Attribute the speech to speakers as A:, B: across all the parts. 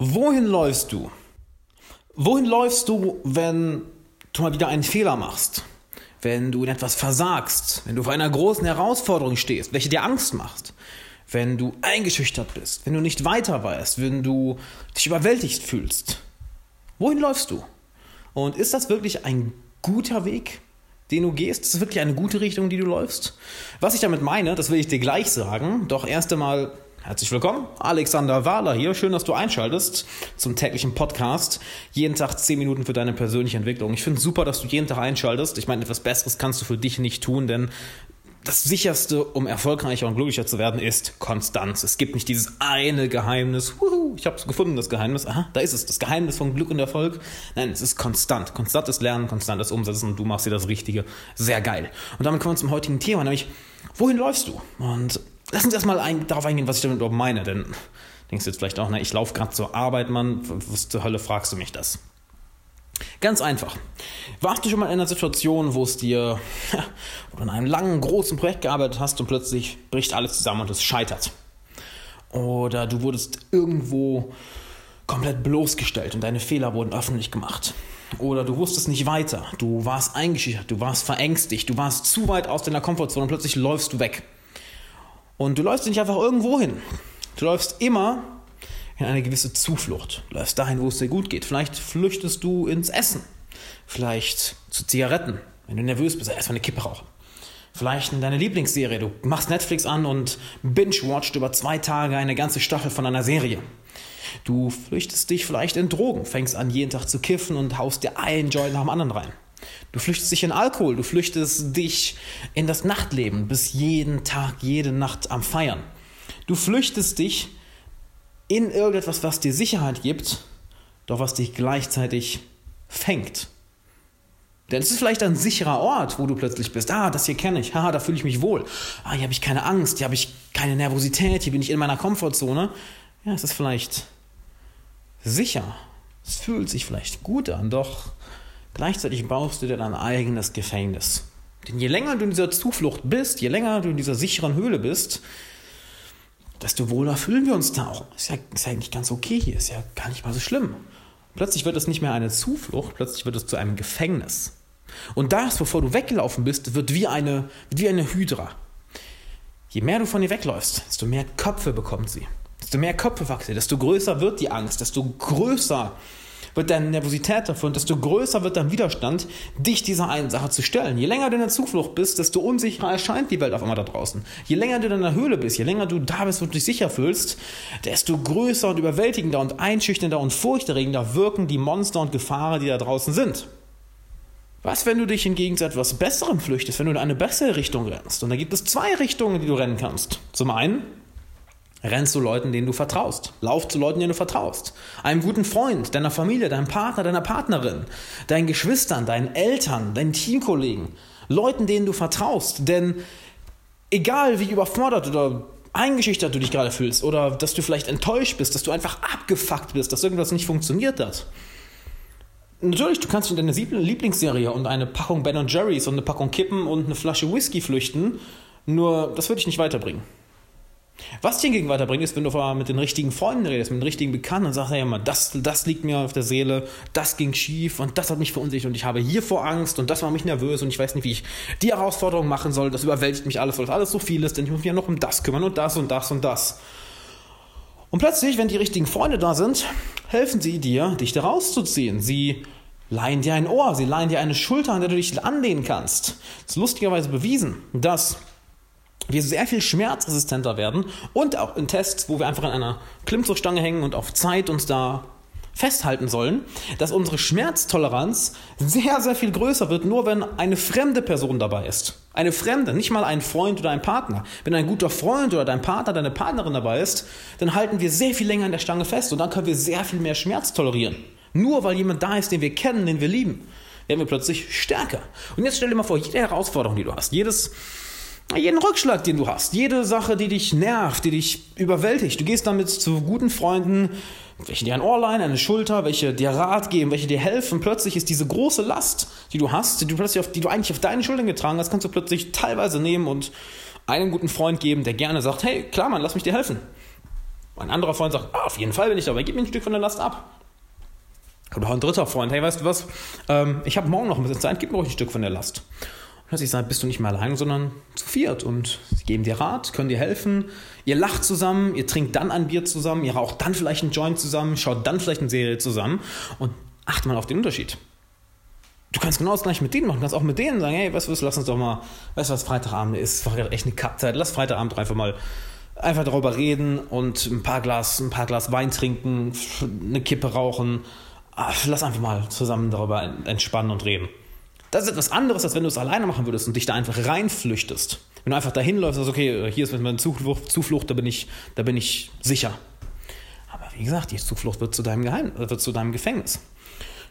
A: Wohin läufst du? Wohin läufst du, wenn du mal wieder einen Fehler machst? Wenn du in etwas versagst? Wenn du vor einer großen Herausforderung stehst, welche dir Angst macht? Wenn du eingeschüchtert bist? Wenn du nicht weiter weißt? Wenn du dich überwältigt fühlst? Wohin läufst du? Und ist das wirklich ein guter Weg, den du gehst? Ist das wirklich eine gute Richtung, die du läufst? Was ich damit meine, das will ich dir gleich sagen. Doch erst einmal Herzlich willkommen, Alexander Wahler hier. Schön, dass du einschaltest zum täglichen Podcast. Jeden Tag 10 Minuten für deine persönliche Entwicklung. Ich finde es super, dass du jeden Tag einschaltest. Ich meine, etwas Besseres kannst du für dich nicht tun, denn das sicherste, um erfolgreicher und glücklicher zu werden, ist Konstanz. Es gibt nicht dieses eine Geheimnis. Wuhu, ich habe es gefunden, das Geheimnis. Aha, da ist es, das Geheimnis von Glück und Erfolg. Nein, es ist konstant. Konstantes Lernen, konstantes Umsetzen und du machst dir das Richtige. Sehr geil. Und damit kommen wir zum heutigen Thema, nämlich, wohin läufst du? Und lass uns erstmal ein, darauf eingehen, was ich damit überhaupt meine. Denn denkst du jetzt vielleicht auch, na, ich laufe gerade zur Arbeit, Mann. Was zur Hölle fragst du mich das? Ganz einfach. Warst du schon mal in einer Situation, wo es dir, du an einem langen, großen Projekt gearbeitet hast und plötzlich bricht alles zusammen und es scheitert? Oder du wurdest irgendwo komplett bloßgestellt und deine Fehler wurden öffentlich gemacht. Oder du wusstest nicht weiter, du warst eingeschüchtert, du warst verängstigt, du warst zu weit aus deiner Komfortzone und plötzlich läufst du weg. Und du läufst nicht einfach irgendwo hin. Du läufst immer in eine gewisse Zuflucht. Du läufst dahin, wo es dir gut geht. Vielleicht flüchtest du ins Essen. Vielleicht zu Zigaretten. Wenn du nervös bist, erstmal eine Kippe rauchen. Vielleicht in deine Lieblingsserie. Du machst Netflix an und binge-watcht über zwei Tage eine ganze Staffel von einer Serie. Du flüchtest dich vielleicht in Drogen, fängst an, jeden Tag zu kiffen und haust dir einen Joint nach dem anderen rein. Du flüchtest dich in Alkohol, du flüchtest dich in das Nachtleben, bist jeden Tag, jede Nacht am Feiern. Du flüchtest dich in irgendetwas, was dir Sicherheit gibt, doch was dich gleichzeitig fängt. Denn es ist vielleicht ein sicherer Ort, wo du plötzlich bist. Ah, das hier kenne ich. Haha, da fühle ich mich wohl. Ah, hier habe ich keine Angst, hier habe ich keine Nervosität, hier bin ich in meiner Komfortzone. Ja, es ist vielleicht sicher. Es fühlt sich vielleicht gut an, doch Gleichzeitig baust du dir dein eigenes Gefängnis. Denn je länger du in dieser Zuflucht bist, je länger du in dieser sicheren Höhle bist, desto wohler fühlen wir uns da auch. Ist ja, ist ja eigentlich ganz okay hier, ist ja gar nicht mal so schlimm. Plötzlich wird es nicht mehr eine Zuflucht, plötzlich wird es zu einem Gefängnis. Und das, bevor du weggelaufen bist, wird wie eine, wie eine Hydra. Je mehr du von ihr wegläufst, desto mehr Köpfe bekommt sie. Desto mehr Köpfe wachsen, desto größer wird die Angst, desto größer wird deine Nervosität dafür und desto größer wird dein Widerstand, dich dieser einen Sache zu stellen. Je länger du in der Zuflucht bist, desto unsicherer erscheint die Welt auf einmal da draußen. Je länger du in deiner Höhle bist, je länger du da bist, du dich sicher fühlst, desto größer und überwältigender und einschüchternder und furchterregender wirken die Monster und Gefahren, die da draußen sind. Was, wenn du dich hingegen zu etwas Besserem flüchtest, wenn du in eine bessere Richtung rennst? Und da gibt es zwei Richtungen, die du rennen kannst. Zum einen Renn zu Leuten, denen du vertraust. Lauf zu Leuten, denen du vertraust. Einem guten Freund, deiner Familie, deinem Partner, deiner Partnerin, deinen Geschwistern, deinen Eltern, deinen Teamkollegen. Leuten, denen du vertraust. Denn egal wie überfordert oder eingeschüchtert du dich gerade fühlst oder dass du vielleicht enttäuscht bist, dass du einfach abgefuckt bist, dass irgendwas nicht funktioniert hat. Natürlich, du kannst in deine Lieblingsserie und eine Packung Ben Jerry's und eine Packung Kippen und eine Flasche Whisky flüchten, nur das wird dich nicht weiterbringen. Was dir hingegen weiterbringt, ist, wenn du mit den richtigen Freunden redest, mit den richtigen Bekannten und sagst, hey, mal, das, das liegt mir auf der Seele, das ging schief und das hat mich verunsichert und ich habe hiervor Angst und das macht mich nervös und ich weiß nicht, wie ich die Herausforderung machen soll, das überwältigt mich alles, weil das alles so viel ist, denn ich muss mich ja noch um das kümmern und das und das und das. Und plötzlich, wenn die richtigen Freunde da sind, helfen sie dir, dich da rauszuziehen. Sie leihen dir ein Ohr, sie leihen dir eine Schulter, an der du dich anlehnen kannst. Es ist lustigerweise bewiesen, dass wir sehr viel schmerzresistenter werden und auch in Tests, wo wir einfach an einer Klimmzugstange hängen und auf Zeit uns da festhalten sollen, dass unsere Schmerztoleranz sehr, sehr viel größer wird, nur wenn eine fremde Person dabei ist. Eine fremde, nicht mal ein Freund oder ein Partner. Wenn ein guter Freund oder dein Partner, deine Partnerin dabei ist, dann halten wir sehr viel länger an der Stange fest und dann können wir sehr viel mehr Schmerz tolerieren. Nur weil jemand da ist, den wir kennen, den wir lieben, werden wir plötzlich stärker. Und jetzt stell dir mal vor, jede Herausforderung, die du hast, jedes jeden Rückschlag, den du hast, jede Sache, die dich nervt, die dich überwältigt. Du gehst damit zu guten Freunden, welche dir ein Ohr leihen, eine Schulter, welche dir Rat geben, welche dir helfen. Plötzlich ist diese große Last, die du hast, die du plötzlich auf, die du eigentlich auf deinen Schultern getragen hast, kannst du plötzlich teilweise nehmen und einen guten Freund geben, der gerne sagt, hey, klar, Mann, lass mich dir helfen. Ein anderer Freund sagt, ah, auf jeden Fall bin ich dabei, gib mir ein Stück von der Last ab. Oder ein dritter Freund, hey, weißt du was, ähm, ich habe morgen noch ein bisschen Zeit, gib mir ruhig ein Stück von der Last. Plötzlich sagt, bist du nicht mehr allein, sondern zu viert. Und sie geben dir Rat, können dir helfen, ihr lacht zusammen, ihr trinkt dann ein Bier zusammen, ihr raucht dann vielleicht einen Joint zusammen, schaut dann vielleicht eine Serie zusammen. Und achte mal auf den Unterschied. Du kannst genau das gleiche mit denen machen, du kannst auch mit denen sagen, hey, weißt du was, lass uns doch mal, weißt du was, Freitagabend ist, war echt eine Kackzeit, lass Freitagabend einfach mal einfach darüber reden und ein paar Glas, ein paar Glas Wein trinken, eine Kippe rauchen, lass einfach mal zusammen darüber entspannen und reden. Das ist etwas anderes, als wenn du es alleine machen würdest und dich da einfach reinflüchtest. Wenn du einfach dahin läufst sagst, okay, hier ist meine Zuflucht, Zuflucht da, bin ich, da bin ich sicher. Aber wie gesagt, die Zuflucht wird zu deinem Geheim, wird zu deinem Gefängnis.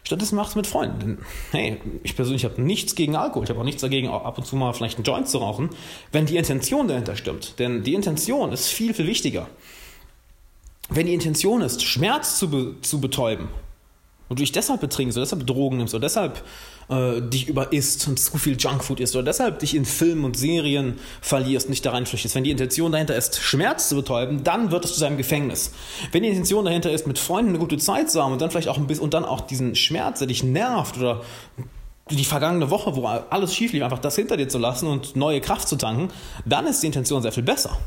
A: Stattdessen mach es mit Freunden. Hey, ich persönlich habe nichts gegen Alkohol. Ich habe auch nichts dagegen, ab und zu mal vielleicht einen Joint zu rauchen, wenn die Intention dahinter stimmt. Denn die Intention ist viel, viel wichtiger. Wenn die Intention ist, Schmerz zu, be zu betäuben, und du dich deshalb betrinkst oder deshalb Drogen nimmst oder deshalb äh, dich überisst und zu viel Junkfood isst oder deshalb dich in Filmen und Serien verlierst und nicht da reinflüchtest. Wenn die Intention dahinter ist, Schmerz zu betäuben, dann wird es zu seinem Gefängnis. Wenn die Intention dahinter ist, mit Freunden eine gute Zeit zu haben und dann vielleicht auch ein bisschen und dann auch diesen Schmerz, der dich nervt oder die vergangene Woche, wo alles schief lief, einfach das hinter dir zu lassen und neue Kraft zu tanken, dann ist die Intention sehr viel besser.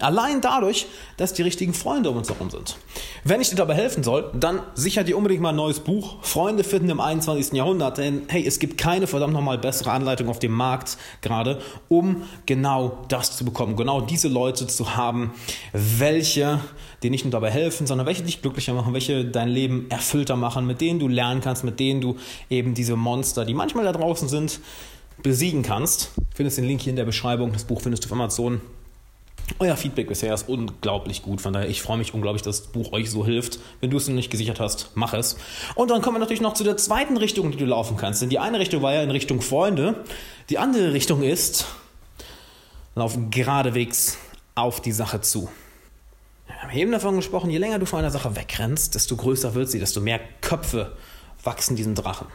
A: Allein dadurch, dass die richtigen Freunde um uns herum sind. Wenn ich dir dabei helfen soll, dann sicher dir unbedingt mal ein neues Buch. Freunde finden im 21. Jahrhundert. Denn hey, es gibt keine verdammt nochmal bessere Anleitung auf dem Markt gerade, um genau das zu bekommen. Genau diese Leute zu haben, welche dir nicht nur dabei helfen, sondern welche dich glücklicher machen, welche dein Leben erfüllter machen, mit denen du lernen kannst, mit denen du eben diese Monster, die manchmal da draußen sind, besiegen kannst. Findest den Link hier in der Beschreibung. Das Buch findest du auf Amazon. Euer Feedback bisher ist unglaublich gut. Von daher, ich freue mich unglaublich, dass das Buch euch so hilft. Wenn du es noch nicht gesichert hast, mach es. Und dann kommen wir natürlich noch zu der zweiten Richtung, die du laufen kannst. Denn die eine Richtung war ja in Richtung Freunde. Die andere Richtung ist, lauf geradewegs auf die Sache zu. Wir haben eben davon gesprochen, je länger du von einer Sache wegrennst, desto größer wird sie, desto mehr Köpfe wachsen diesen Drachen.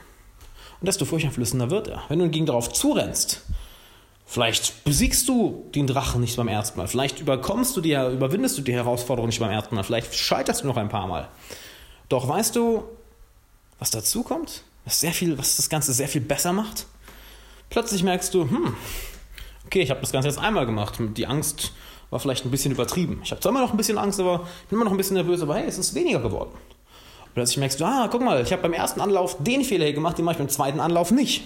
A: Und desto furchteinflößender wird er. Wenn du hingegen darauf zurennst, Vielleicht besiegst du den Drachen nicht beim ersten Mal. Vielleicht überkommst du die, überwindest du die Herausforderung nicht beim ersten Mal. Vielleicht scheiterst du noch ein paar Mal. Doch weißt du, was dazu kommt? Was, sehr viel, was das Ganze sehr viel besser macht? Plötzlich merkst du, hm, okay, ich habe das Ganze jetzt einmal gemacht. Die Angst war vielleicht ein bisschen übertrieben. Ich habe zwar immer noch ein bisschen Angst, aber bin immer noch ein bisschen nervös, aber hey, es ist weniger geworden. plötzlich merkst du, ah, guck mal, ich habe beim ersten Anlauf den Fehler hier gemacht, den mache ich beim zweiten Anlauf nicht.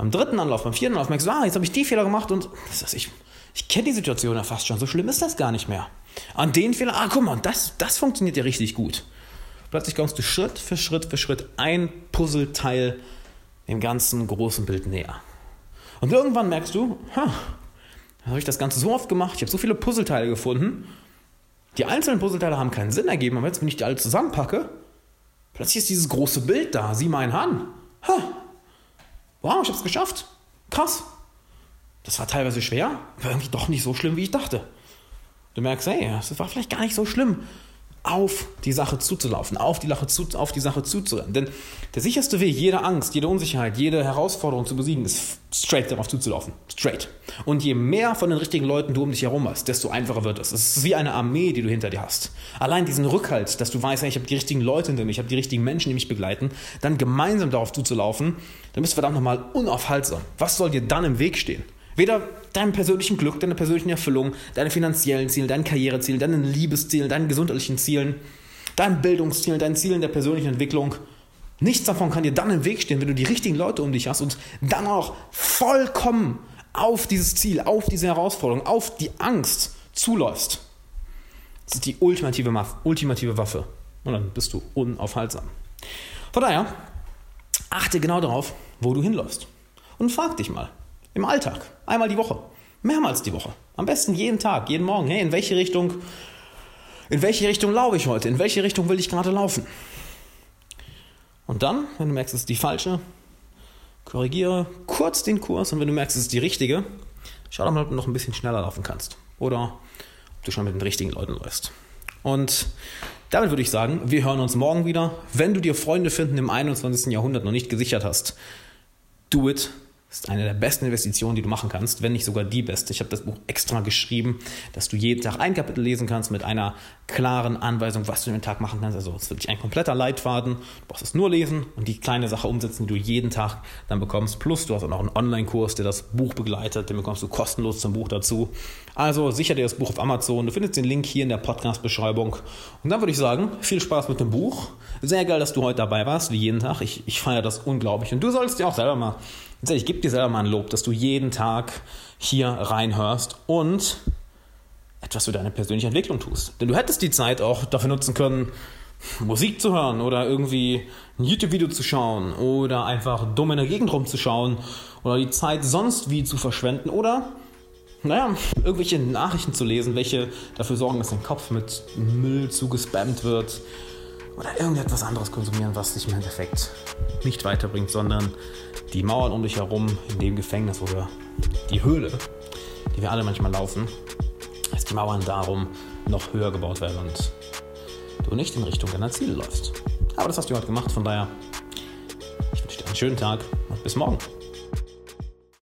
A: Beim dritten Anlauf, beim vierten Anlauf merkst du, ah, jetzt habe ich die Fehler gemacht und das heißt, ich, ich kenne die Situation ja fast schon. So schlimm ist das gar nicht mehr. An den Fehler, ah, guck mal, das, das funktioniert ja richtig gut. Plötzlich kommst du Schritt für Schritt für Schritt ein Puzzleteil im ganzen großen Bild näher. Und irgendwann merkst du, ha, habe ich das Ganze so oft gemacht, ich habe so viele Puzzleteile gefunden. Die einzelnen Puzzleteile haben keinen Sinn ergeben, aber jetzt, wenn ich die alle zusammenpacke, plötzlich ist dieses große Bild da. Sieh mal einen an. Ha, wow, ich habe es geschafft. Krass. Das war teilweise schwer, aber irgendwie doch nicht so schlimm, wie ich dachte. Du merkst, hey, das war vielleicht gar nicht so schlimm auf die Sache zuzulaufen, auf die, Sache zu, auf die Sache zuzurennen. Denn der sicherste Weg, jede Angst, jede Unsicherheit, jede Herausforderung zu besiegen, ist straight darauf zuzulaufen. Straight. Und je mehr von den richtigen Leuten du um dich herum hast, desto einfacher wird es. Es ist wie eine Armee, die du hinter dir hast. Allein diesen Rückhalt, dass du weißt, ich habe die richtigen Leute hinter mir, ich habe die richtigen Menschen, die mich begleiten, dann gemeinsam darauf zuzulaufen, dann bist du verdammt nochmal unaufhaltsam. Was soll dir dann im Weg stehen? Weder deinem persönlichen Glück, deiner persönlichen Erfüllung, deine finanziellen Ziele, deinen Karrierezielen, deinen Liebeszielen, deinen gesundheitlichen Zielen, deinen Bildungszielen, deinen Zielen der persönlichen Entwicklung. Nichts davon kann dir dann im Weg stehen, wenn du die richtigen Leute um dich hast und dann auch vollkommen auf dieses Ziel, auf diese Herausforderung, auf die Angst zuläufst. Das ist die ultimative, ultimative Waffe. Und dann bist du unaufhaltsam. Von daher, achte genau darauf, wo du hinläufst. Und frag dich mal, im Alltag. Einmal die Woche. Mehrmals die Woche. Am besten jeden Tag, jeden Morgen. Hey, in welche Richtung, in welche Richtung laufe ich heute? In welche Richtung will ich gerade laufen? Und dann, wenn du merkst, es ist die falsche, korrigiere kurz den Kurs und wenn du merkst, es ist die richtige, schau doch mal, ob du noch ein bisschen schneller laufen kannst. Oder ob du schon mit den richtigen Leuten läufst. Und damit würde ich sagen, wir hören uns morgen wieder. Wenn du dir Freunde finden im 21. Jahrhundert noch nicht gesichert hast, do it Ist eine der besten Investitionen, die du machen kannst, wenn nicht sogar die beste. Ich habe das Buch extra geschrieben, dass du jeden Tag ein Kapitel lesen kannst mit einer klaren Anweisung, was du den Tag machen kannst. Also es ist wirklich ein kompletter Leitfaden. Du brauchst es nur lesen und die kleine Sache umsetzen, die du jeden Tag dann bekommst. Plus du hast auch noch einen Online-Kurs, der das Buch begleitet. Den bekommst du kostenlos zum Buch dazu. Also sicher dir das Buch auf Amazon. Du findest den Link hier in der Podcast-Beschreibung. Und dann würde ich sagen, viel Spaß mit dem Buch. Sehr geil, dass du heute dabei warst, wie jeden Tag. Ich, ich feiere das unglaublich. Und du sollst dir auch selber mal ich gebe dir selber mal ein Lob, dass du jeden Tag hier reinhörst und etwas für deine persönliche Entwicklung tust. Denn du hättest die Zeit auch dafür nutzen können, Musik zu hören oder irgendwie ein YouTube-Video zu schauen oder einfach dumm in der Gegend rumzuschauen oder die Zeit sonst wie zu verschwenden oder, naja, irgendwelche Nachrichten zu lesen, welche dafür sorgen, dass dein Kopf mit Müll zugespammt wird oder irgendetwas anderes konsumieren, was dich im Endeffekt nicht weiterbringt, sondern die Mauern um dich herum in dem Gefängnis oder die Höhle, die wir alle manchmal laufen, dass die Mauern darum noch höher gebaut werden und du nicht in Richtung deiner Ziele läufst. Aber das hast du heute gemacht, von daher, ich wünsche dir einen schönen Tag und bis morgen.